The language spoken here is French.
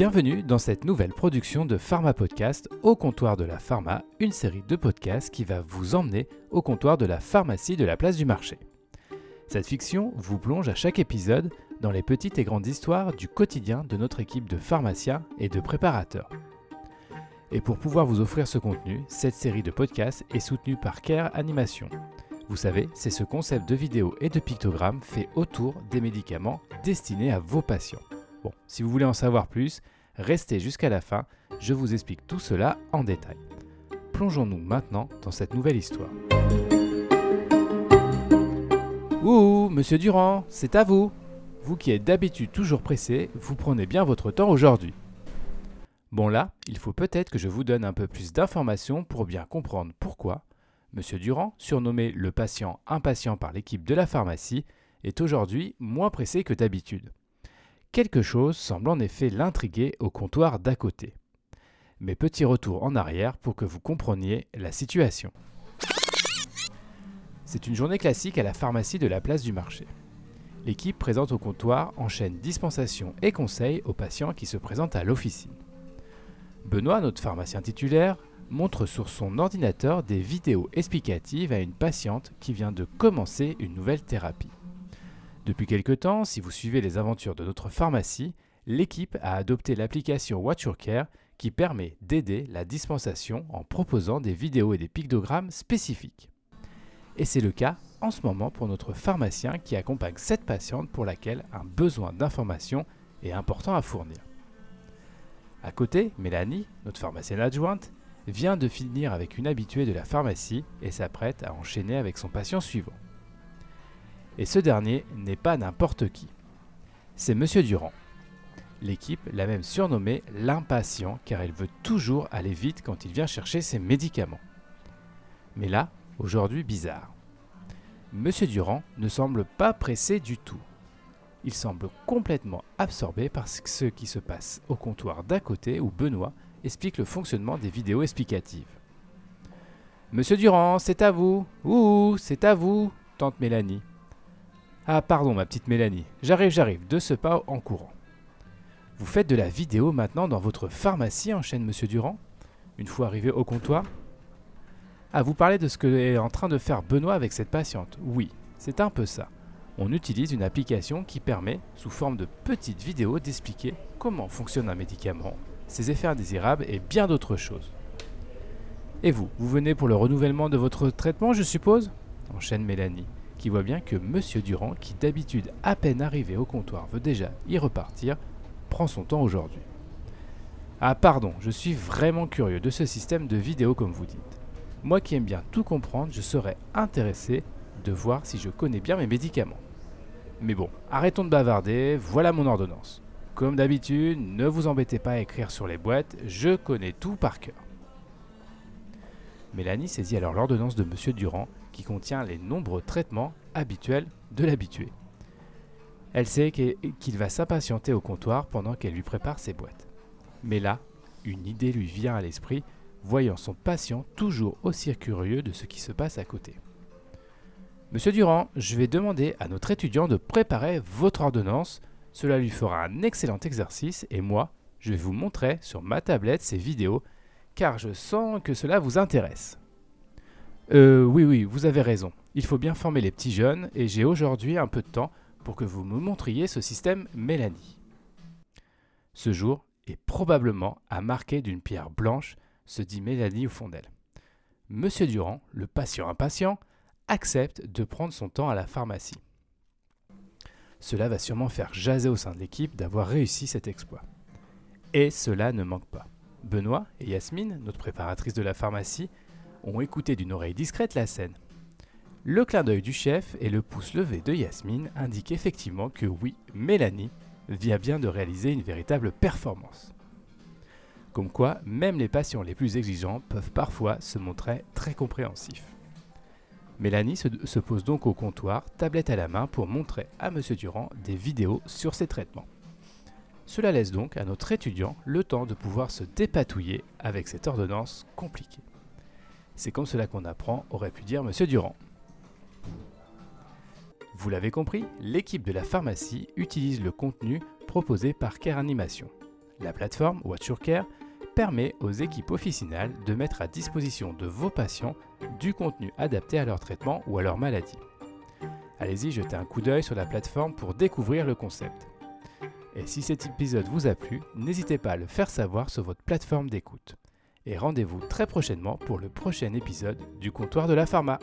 Bienvenue dans cette nouvelle production de Pharma Podcast au comptoir de la pharma, une série de podcasts qui va vous emmener au comptoir de la pharmacie de la place du marché. Cette fiction vous plonge à chaque épisode dans les petites et grandes histoires du quotidien de notre équipe de pharmaciens et de préparateurs. Et pour pouvoir vous offrir ce contenu, cette série de podcasts est soutenue par Care Animation. Vous savez, c'est ce concept de vidéo et de pictogramme fait autour des médicaments destinés à vos patients. Bon, si vous voulez en savoir plus, restez jusqu'à la fin, je vous explique tout cela en détail. Plongeons-nous maintenant dans cette nouvelle histoire. Ouh, monsieur Durand, c'est à vous. Vous qui êtes d'habitude toujours pressé, vous prenez bien votre temps aujourd'hui. Bon là, il faut peut-être que je vous donne un peu plus d'informations pour bien comprendre pourquoi Monsieur Durand, surnommé le patient impatient par l'équipe de la pharmacie, est aujourd'hui moins pressé que d'habitude. Quelque chose semble en effet l'intriguer au comptoir d'à côté. Mais petit retour en arrière pour que vous compreniez la situation. C'est une journée classique à la pharmacie de la place du marché. L'équipe présente au comptoir enchaîne dispensation et conseils aux patients qui se présentent à l'officine. Benoît, notre pharmacien titulaire, montre sur son ordinateur des vidéos explicatives à une patiente qui vient de commencer une nouvelle thérapie. Depuis quelque temps, si vous suivez les aventures de notre pharmacie, l'équipe a adopté l'application Watch Your Care qui permet d'aider la dispensation en proposant des vidéos et des pictogrammes spécifiques. Et c'est le cas en ce moment pour notre pharmacien qui accompagne cette patiente pour laquelle un besoin d'information est important à fournir. À côté, Mélanie, notre pharmacienne adjointe, vient de finir avec une habituée de la pharmacie et s'apprête à enchaîner avec son patient suivant. Et ce dernier n'est pas n'importe qui. C'est Monsieur Durand. L'équipe l'a même surnommé l'impatient car il veut toujours aller vite quand il vient chercher ses médicaments. Mais là, aujourd'hui bizarre. Monsieur Durand ne semble pas pressé du tout. Il semble complètement absorbé par ce qui se passe au comptoir d'à côté où Benoît explique le fonctionnement des vidéos explicatives. Monsieur Durand, c'est à vous. Ouh, c'est à vous, tante Mélanie. Ah pardon ma petite Mélanie, j'arrive, j'arrive, de ce pas en courant. Vous faites de la vidéo maintenant dans votre pharmacie, enchaîne Monsieur Durand, une fois arrivé au comptoir? Ah, vous parlez de ce que est en train de faire Benoît avec cette patiente. Oui, c'est un peu ça. On utilise une application qui permet, sous forme de petites vidéos, d'expliquer comment fonctionne un médicament, ses effets indésirables et bien d'autres choses. Et vous, vous venez pour le renouvellement de votre traitement, je suppose? Enchaîne Mélanie qui voit bien que Monsieur Durand, qui d'habitude à peine arrivé au comptoir veut déjà y repartir, prend son temps aujourd'hui. Ah pardon, je suis vraiment curieux de ce système de vidéo comme vous dites. Moi qui aime bien tout comprendre, je serais intéressé de voir si je connais bien mes médicaments. Mais bon, arrêtons de bavarder, voilà mon ordonnance. Comme d'habitude, ne vous embêtez pas à écrire sur les boîtes, je connais tout par cœur. Mélanie saisit alors l'ordonnance de Monsieur Durand qui contient les nombreux traitements habituels de l'habitué. Elle sait qu'il va s'impatienter au comptoir pendant qu'elle lui prépare ses boîtes. Mais là, une idée lui vient à l'esprit, voyant son patient toujours aussi curieux de ce qui se passe à côté. Monsieur Durand, je vais demander à notre étudiant de préparer votre ordonnance. Cela lui fera un excellent exercice et moi, je vais vous montrer sur ma tablette ces vidéos car je sens que cela vous intéresse. Euh, oui, oui, vous avez raison. Il faut bien former les petits jeunes et j'ai aujourd'hui un peu de temps pour que vous me montriez ce système Mélanie. Ce jour est probablement à marquer d'une pierre blanche, se dit Mélanie au fond d'elle. Monsieur Durand, le patient impatient, accepte de prendre son temps à la pharmacie. Cela va sûrement faire jaser au sein de l'équipe d'avoir réussi cet exploit. Et cela ne manque pas. Benoît et Yasmine, notre préparatrice de la pharmacie, ont écouté d'une oreille discrète la scène. Le clin d'œil du chef et le pouce levé de Yasmine indiquent effectivement que oui, Mélanie vient bien de réaliser une véritable performance. Comme quoi, même les patients les plus exigeants peuvent parfois se montrer très compréhensifs. Mélanie se, pose donc au comptoir, tablette à la main, pour montrer à M. Durand des vidéos sur ses traitements. Cela laisse donc à notre étudiant le temps de pouvoir se dépatouiller avec cette ordonnance compliquée. C'est comme cela qu'on apprend, aurait pu dire Monsieur Durand. Vous l'avez compris, l'équipe de la pharmacie utilise le contenu proposé par Care Animation. La plateforme Watch Your Care permet aux équipes officinales de mettre à disposition de vos patients du contenu adapté à leur traitement ou à leur maladie. Allez-y jeter un coup d'œil sur la plateforme pour découvrir le concept. Et si cet épisode vous a plu, n'hésitez pas à le faire savoir sur votre plateforme d'écoute. Et rendez-vous très prochainement pour le prochain épisode du comptoir de la pharma.